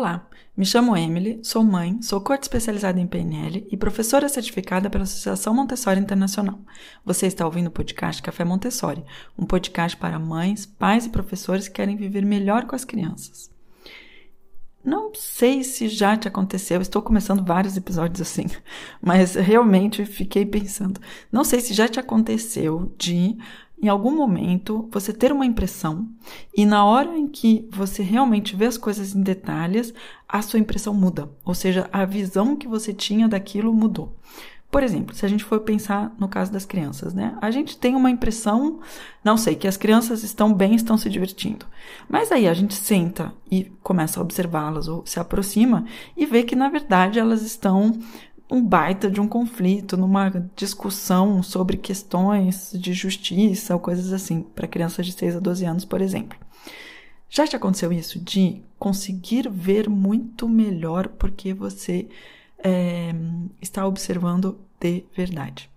Olá, me chamo Emily, sou mãe, sou coach especializada em PNL e professora certificada pela Associação Montessori Internacional. Você está ouvindo o podcast Café Montessori, um podcast para mães, pais e professores que querem viver melhor com as crianças. Não sei se já te aconteceu, estou começando vários episódios assim, mas realmente fiquei pensando. Não sei se já te aconteceu de em algum momento você ter uma impressão e na hora em que você realmente vê as coisas em detalhes, a sua impressão muda, ou seja, a visão que você tinha daquilo mudou. Por exemplo, se a gente for pensar no caso das crianças, né? A gente tem uma impressão, não sei, que as crianças estão bem, estão se divertindo. Mas aí a gente senta e começa a observá-las ou se aproxima e vê que na verdade elas estão um baita de um conflito, numa discussão sobre questões de justiça ou coisas assim, para crianças de 6 a 12 anos, por exemplo. Já te aconteceu isso de conseguir ver muito melhor porque você é, está observando de verdade?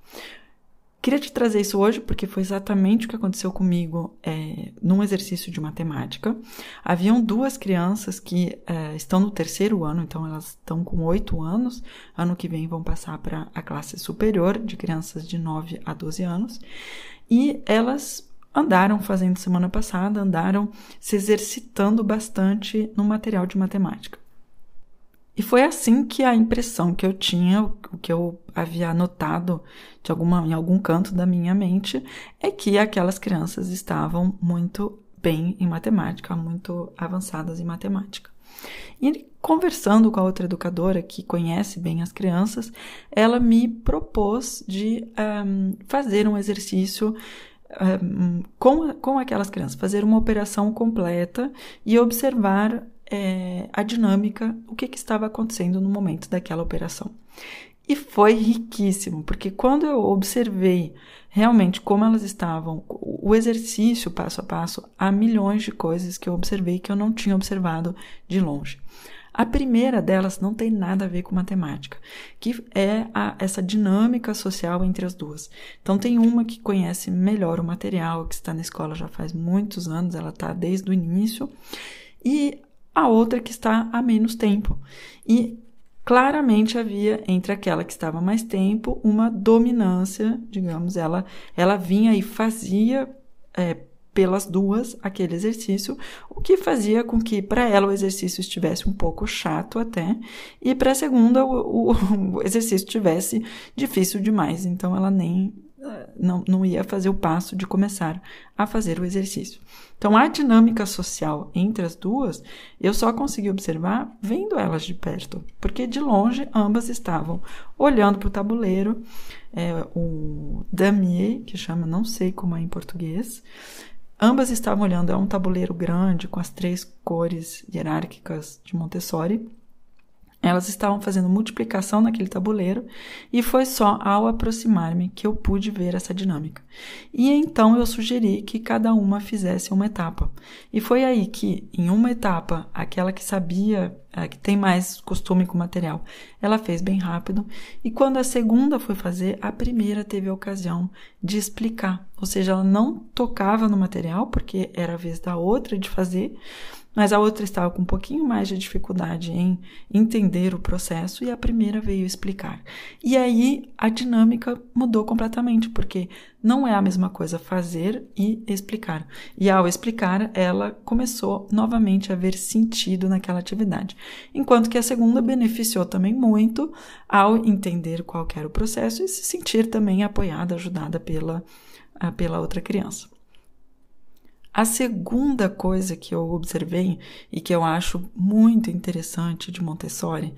Queria te trazer isso hoje porque foi exatamente o que aconteceu comigo é, num exercício de matemática. Haviam duas crianças que é, estão no terceiro ano, então elas estão com oito anos. Ano que vem vão passar para a classe superior de crianças de 9 a 12 anos. E elas andaram fazendo semana passada, andaram se exercitando bastante no material de matemática. E foi assim que a impressão que eu tinha, o que eu havia anotado de alguma, em algum canto da minha mente, é que aquelas crianças estavam muito bem em matemática, muito avançadas em matemática. E conversando com a outra educadora que conhece bem as crianças, ela me propôs de um, fazer um exercício um, com, com aquelas crianças, fazer uma operação completa e observar é, a dinâmica, o que, que estava acontecendo no momento daquela operação. E foi riquíssimo, porque quando eu observei realmente como elas estavam, o exercício passo a passo, há milhões de coisas que eu observei que eu não tinha observado de longe. A primeira delas não tem nada a ver com matemática, que é a, essa dinâmica social entre as duas. Então, tem uma que conhece melhor o material, que está na escola já faz muitos anos, ela está desde o início, e a outra que está há menos tempo. E claramente havia entre aquela que estava mais tempo uma dominância, digamos, ela, ela vinha e fazia é, pelas duas aquele exercício, o que fazia com que para ela o exercício estivesse um pouco chato até, e para a segunda o, o, o exercício estivesse difícil demais, então ela nem não, não ia fazer o passo de começar a fazer o exercício. Então, a dinâmica social entre as duas, eu só consegui observar vendo elas de perto, porque de longe ambas estavam olhando para o tabuleiro, é, o damier, que chama, não sei como é em português, ambas estavam olhando, é um tabuleiro grande com as três cores hierárquicas de Montessori, elas estavam fazendo multiplicação naquele tabuleiro e foi só ao aproximar-me que eu pude ver essa dinâmica. E então eu sugeri que cada uma fizesse uma etapa. E foi aí que, em uma etapa, aquela que sabia, que tem mais costume com o material, ela fez bem rápido. E quando a segunda foi fazer, a primeira teve a ocasião de explicar. Ou seja, ela não tocava no material, porque era a vez da outra de fazer mas a outra estava com um pouquinho mais de dificuldade em entender o processo e a primeira veio explicar. E aí a dinâmica mudou completamente, porque não é a mesma coisa fazer e explicar. E ao explicar, ela começou novamente a ver sentido naquela atividade. Enquanto que a segunda beneficiou também muito ao entender qual era o processo e se sentir também apoiada, ajudada pela, pela outra criança. A segunda coisa que eu observei e que eu acho muito interessante de Montessori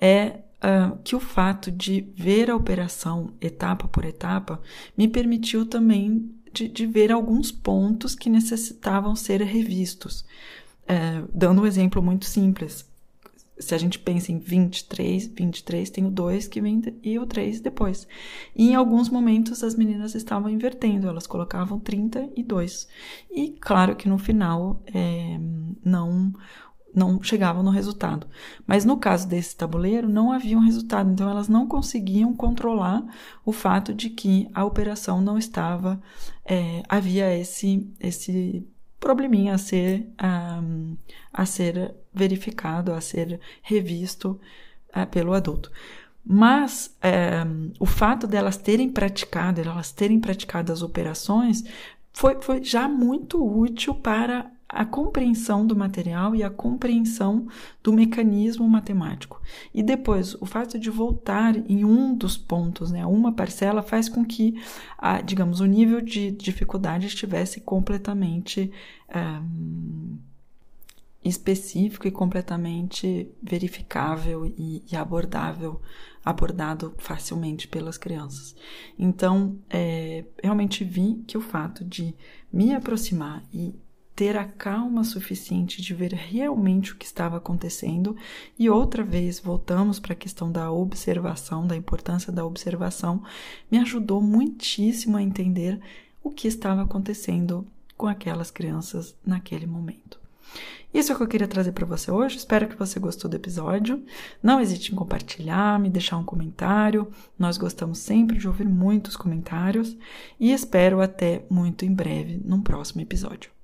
é uh, que o fato de ver a operação etapa por etapa me permitiu também de, de ver alguns pontos que necessitavam ser revistos. Uh, dando um exemplo muito simples, se a gente pensa em 23, 23 tem o 2 que vem e o 3 depois. E em alguns momentos as meninas estavam invertendo, elas colocavam 32. E claro que no final é, não não chegavam no resultado. Mas no caso desse tabuleiro não havia um resultado, então elas não conseguiam controlar o fato de que a operação não estava, é, havia esse esse probleminha a ser, um, a ser verificado, a ser revisto uh, pelo adulto. Mas é, o fato delas terem praticado, elas terem praticado as operações, foi, foi já muito útil para a compreensão do material e a compreensão do mecanismo matemático. E depois, o fato de voltar em um dos pontos, né, uma parcela, faz com que, a, digamos, o nível de dificuldade estivesse completamente um, específico e completamente verificável e, e abordável, abordado facilmente pelas crianças. Então, é, realmente vi que o fato de me aproximar e ter a calma suficiente de ver realmente o que estava acontecendo e outra vez voltamos para a questão da observação, da importância da observação, me ajudou muitíssimo a entender o que estava acontecendo com aquelas crianças naquele momento. Isso é o que eu queria trazer para você hoje. Espero que você gostou do episódio. Não hesite em compartilhar, me deixar um comentário. Nós gostamos sempre de ouvir muitos comentários e espero até muito em breve num próximo episódio.